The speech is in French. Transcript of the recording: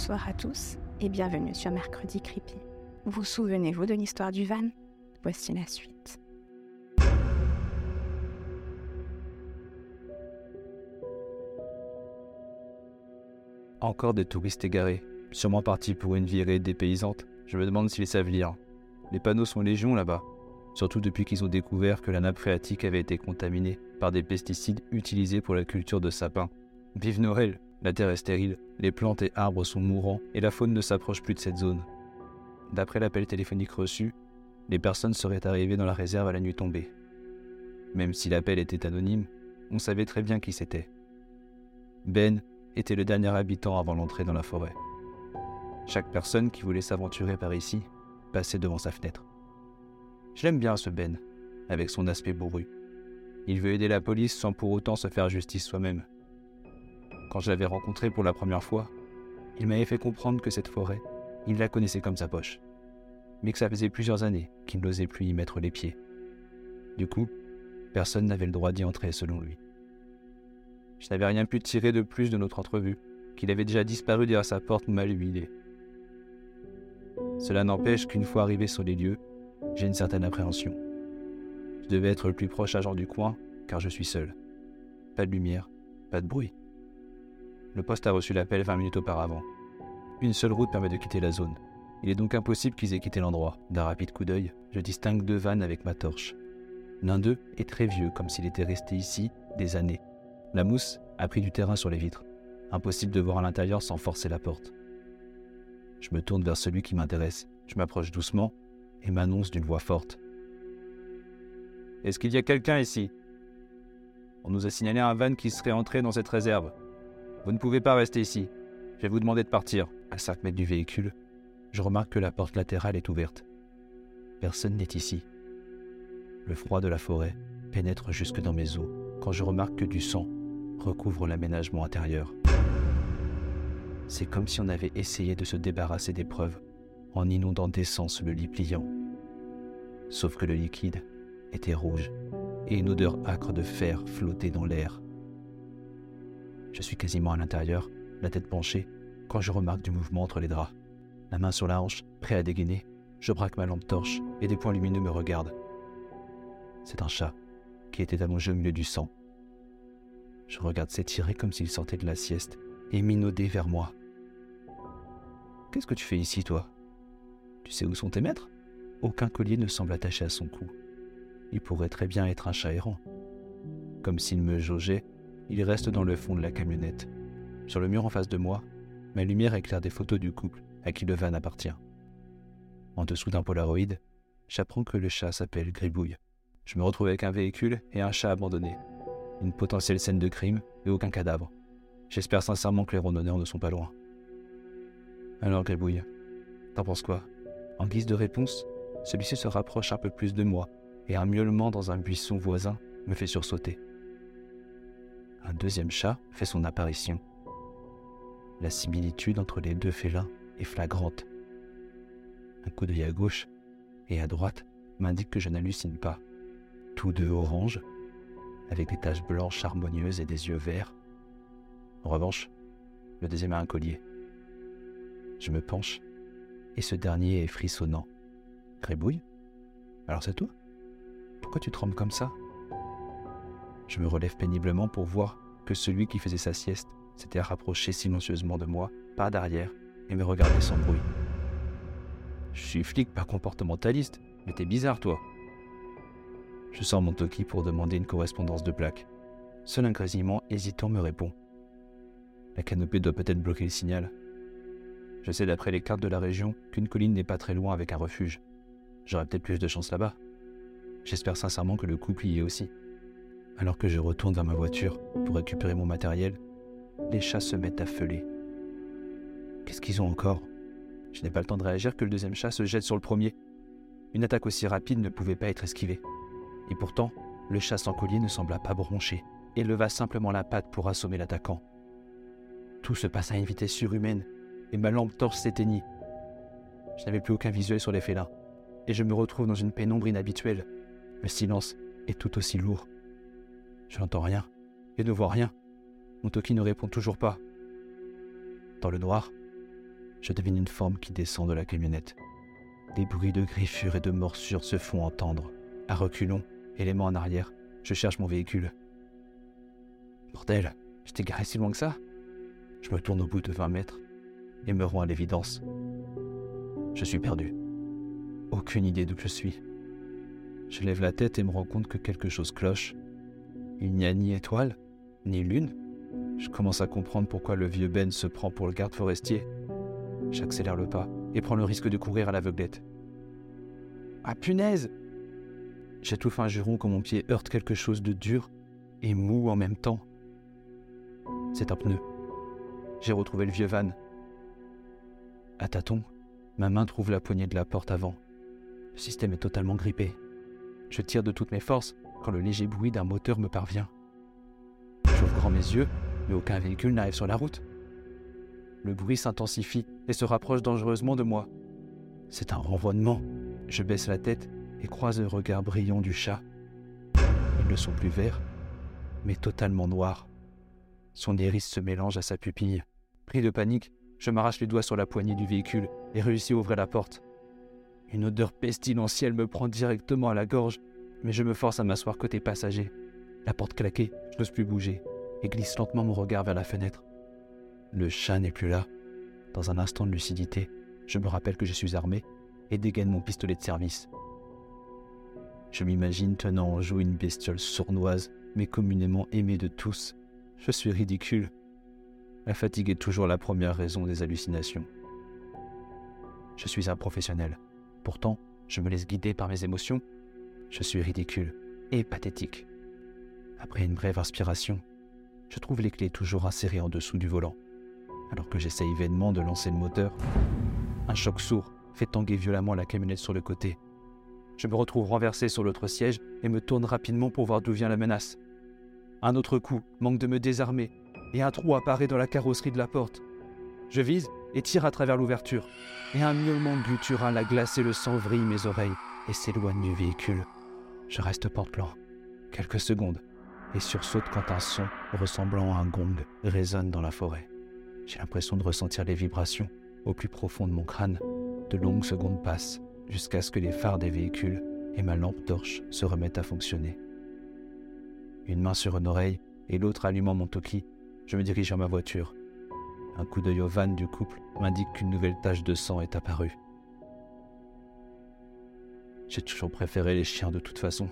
Bonsoir à tous et bienvenue sur Mercredi Creepy. Vous souvenez-vous de l'histoire du van? Voici la suite. Encore des touristes égarés, sûrement partis pour une virée dépaysante. Je me demande s'ils savent lire. Les panneaux sont légion là-bas, surtout depuis qu'ils ont découvert que la nappe phréatique avait été contaminée par des pesticides utilisés pour la culture de sapins. Vive Noël La terre est stérile, les plantes et arbres sont mourants et la faune ne s'approche plus de cette zone. D'après l'appel téléphonique reçu, les personnes seraient arrivées dans la réserve à la nuit tombée. Même si l'appel était anonyme, on savait très bien qui c'était. Ben était le dernier habitant avant l'entrée dans la forêt. Chaque personne qui voulait s'aventurer par ici passait devant sa fenêtre. Je l'aime bien ce Ben, avec son aspect bourru. Il veut aider la police sans pour autant se faire justice soi-même. Quand je l'avais rencontré pour la première fois, il m'avait fait comprendre que cette forêt, il la connaissait comme sa poche, mais que ça faisait plusieurs années qu'il n'osait plus y mettre les pieds. Du coup, personne n'avait le droit d'y entrer selon lui. Je n'avais rien pu tirer de plus de notre entrevue, qu'il avait déjà disparu derrière sa porte mal huilée. Cela n'empêche qu'une fois arrivé sur les lieux, j'ai une certaine appréhension. Je devais être le plus proche agent du coin, car je suis seul. Pas de lumière, pas de bruit. Le poste a reçu l'appel 20 minutes auparavant. Une seule route permet de quitter la zone. Il est donc impossible qu'ils aient quitté l'endroit. D'un rapide coup d'œil, je distingue deux vannes avec ma torche. L'un d'eux est très vieux, comme s'il était resté ici des années. La mousse a pris du terrain sur les vitres. Impossible de voir à l'intérieur sans forcer la porte. Je me tourne vers celui qui m'intéresse. Je m'approche doucement et m'annonce d'une voix forte. Est-ce qu'il y a quelqu'un ici? On nous a signalé un van qui serait entré dans cette réserve. Vous ne pouvez pas rester ici. Je vais vous demander de partir. À 5 mètres du véhicule, je remarque que la porte latérale est ouverte. Personne n'est ici. Le froid de la forêt pénètre jusque dans mes os quand je remarque que du sang recouvre l'aménagement intérieur. C'est comme si on avait essayé de se débarrasser des preuves en inondant d'essence le lit pliant. Sauf que le liquide était rouge et une odeur âcre de fer flottait dans l'air. Je suis quasiment à l'intérieur, la tête penchée, quand je remarque du mouvement entre les draps. La main sur la hanche, prêt à dégainer, je braque ma lampe torche et des points lumineux me regardent. C'est un chat qui était allongé au milieu du sang. Je regarde s'étirer comme s'il sortait de la sieste et minauder vers moi. Qu'est-ce que tu fais ici, toi? Tu sais où sont tes maîtres? Aucun collier ne semble attaché à son cou. Il pourrait très bien être un chat errant. Comme s'il me jaugeait, il reste dans le fond de la camionnette. Sur le mur en face de moi, ma lumière éclaire des photos du couple à qui le van appartient. En dessous d'un Polaroid, j'apprends que le chat s'appelle Gribouille. Je me retrouve avec un véhicule et un chat abandonné. Une potentielle scène de crime et aucun cadavre. J'espère sincèrement que les randonneurs ne sont pas loin. Alors Gribouille, t'en penses quoi? En guise de réponse, celui-ci se rapproche un peu plus de moi et un miaulement dans un buisson voisin me fait sursauter un deuxième chat fait son apparition. La similitude entre les deux félins est flagrante. Un coup d'œil à gauche et à droite m'indique que je n'hallucine pas. Tous deux oranges, avec des taches blanches harmonieuses et des yeux verts. En revanche, le deuxième a un collier. Je me penche, et ce dernier est frissonnant. Grébouille Alors c'est toi? Pourquoi tu trembles comme ça? Je me relève péniblement pour voir que celui qui faisait sa sieste s'était rapproché silencieusement de moi, pas d'arrière, et me regardait sans bruit. Je suis flic, pas comportementaliste, mais t'es bizarre, toi. Je sors mon toki pour demander une correspondance de plaque. Seul un grésillement hésitant me répond. La canopée doit peut-être bloquer le signal. Je sais d'après les cartes de la région qu'une colline n'est pas très loin avec un refuge. J'aurai peut-être plus de chance là-bas. J'espère sincèrement que le couple y est aussi. Alors que je retourne vers ma voiture pour récupérer mon matériel, les chats se mettent à feuler. Qu'est-ce qu'ils ont encore? Je n'ai pas le temps de réagir que le deuxième chat se jette sur le premier. Une attaque aussi rapide ne pouvait pas être esquivée. Et pourtant, le chat sans collier ne sembla pas broncher et leva simplement la patte pour assommer l'attaquant. Tout se passe à une vitesse surhumaine et ma lampe torche s'éteignit. Je n'avais plus aucun visuel sur les félins et je me retrouve dans une pénombre inhabituelle. Le silence est tout aussi lourd. Je n'entends rien et ne vois rien. Mon Toki ne répond toujours pas. Dans le noir, je devine une forme qui descend de la camionnette. Des bruits de griffures et de morsures se font entendre. À reculons, élément en arrière, je cherche mon véhicule. Bordel, j'étais garé si loin que ça Je me tourne au bout de 20 mètres et me rends à l'évidence. Je suis perdu. Aucune idée d'où je suis. Je lève la tête et me rends compte que quelque chose cloche. Il n'y a ni étoile, ni lune. Je commence à comprendre pourquoi le vieux Ben se prend pour le garde forestier. J'accélère le pas et prends le risque de courir à l'aveuglette. Ah punaise J'étouffe un juron quand mon pied heurte quelque chose de dur et mou en même temps. C'est un pneu. J'ai retrouvé le vieux van. À tâtons, ma main trouve la poignée de la porte avant. Le système est totalement grippé. Je tire de toutes mes forces quand le léger bruit d'un moteur me parvient. J'ouvre grand mes yeux, mais aucun véhicule n'arrive sur la route. Le bruit s'intensifie et se rapproche dangereusement de moi. C'est un renvoiement. Je baisse la tête et croise le regard brillant du chat. Ils ne sont plus verts, mais totalement noirs. Son iris se mélange à sa pupille. Pris de panique, je m'arrache les doigts sur la poignée du véhicule et réussis à ouvrir la porte. Une odeur pestilentielle me prend directement à la gorge, mais je me force à m'asseoir côté passager. La porte claquée, je n'ose plus bouger et glisse lentement mon regard vers la fenêtre. Le chat n'est plus là. Dans un instant de lucidité, je me rappelle que je suis armé et dégaine mon pistolet de service. Je m'imagine tenant en joue une bestiole sournoise, mais communément aimée de tous. Je suis ridicule. La fatigue est toujours la première raison des hallucinations. Je suis un professionnel. Pourtant, je me laisse guider par mes émotions. Je suis ridicule et pathétique. Après une brève inspiration, je trouve les clés toujours insérées en dessous du volant. Alors que j'essaye vainement de lancer le moteur, un choc sourd fait tanguer violemment la camionnette sur le côté. Je me retrouve renversé sur l'autre siège et me tourne rapidement pour voir d'où vient la menace. Un autre coup manque de me désarmer et un trou apparaît dans la carrosserie de la porte. Je vise et tire à travers l'ouverture, et un miaulement guttural a glacé le sang vrille mes oreilles et s'éloigne du véhicule. Je reste porte-plan, quelques secondes, et sursaute quand un son ressemblant à un gong résonne dans la forêt. J'ai l'impression de ressentir les vibrations au plus profond de mon crâne. De longues secondes passent jusqu'à ce que les phares des véhicules et ma lampe torche se remettent à fonctionner. Une main sur une oreille et l'autre allumant mon toki, je me dirige vers ma voiture. Un coup d'œil au van du couple m'indique qu'une nouvelle tache de sang est apparue. J'ai toujours préféré les chiens de toute façon.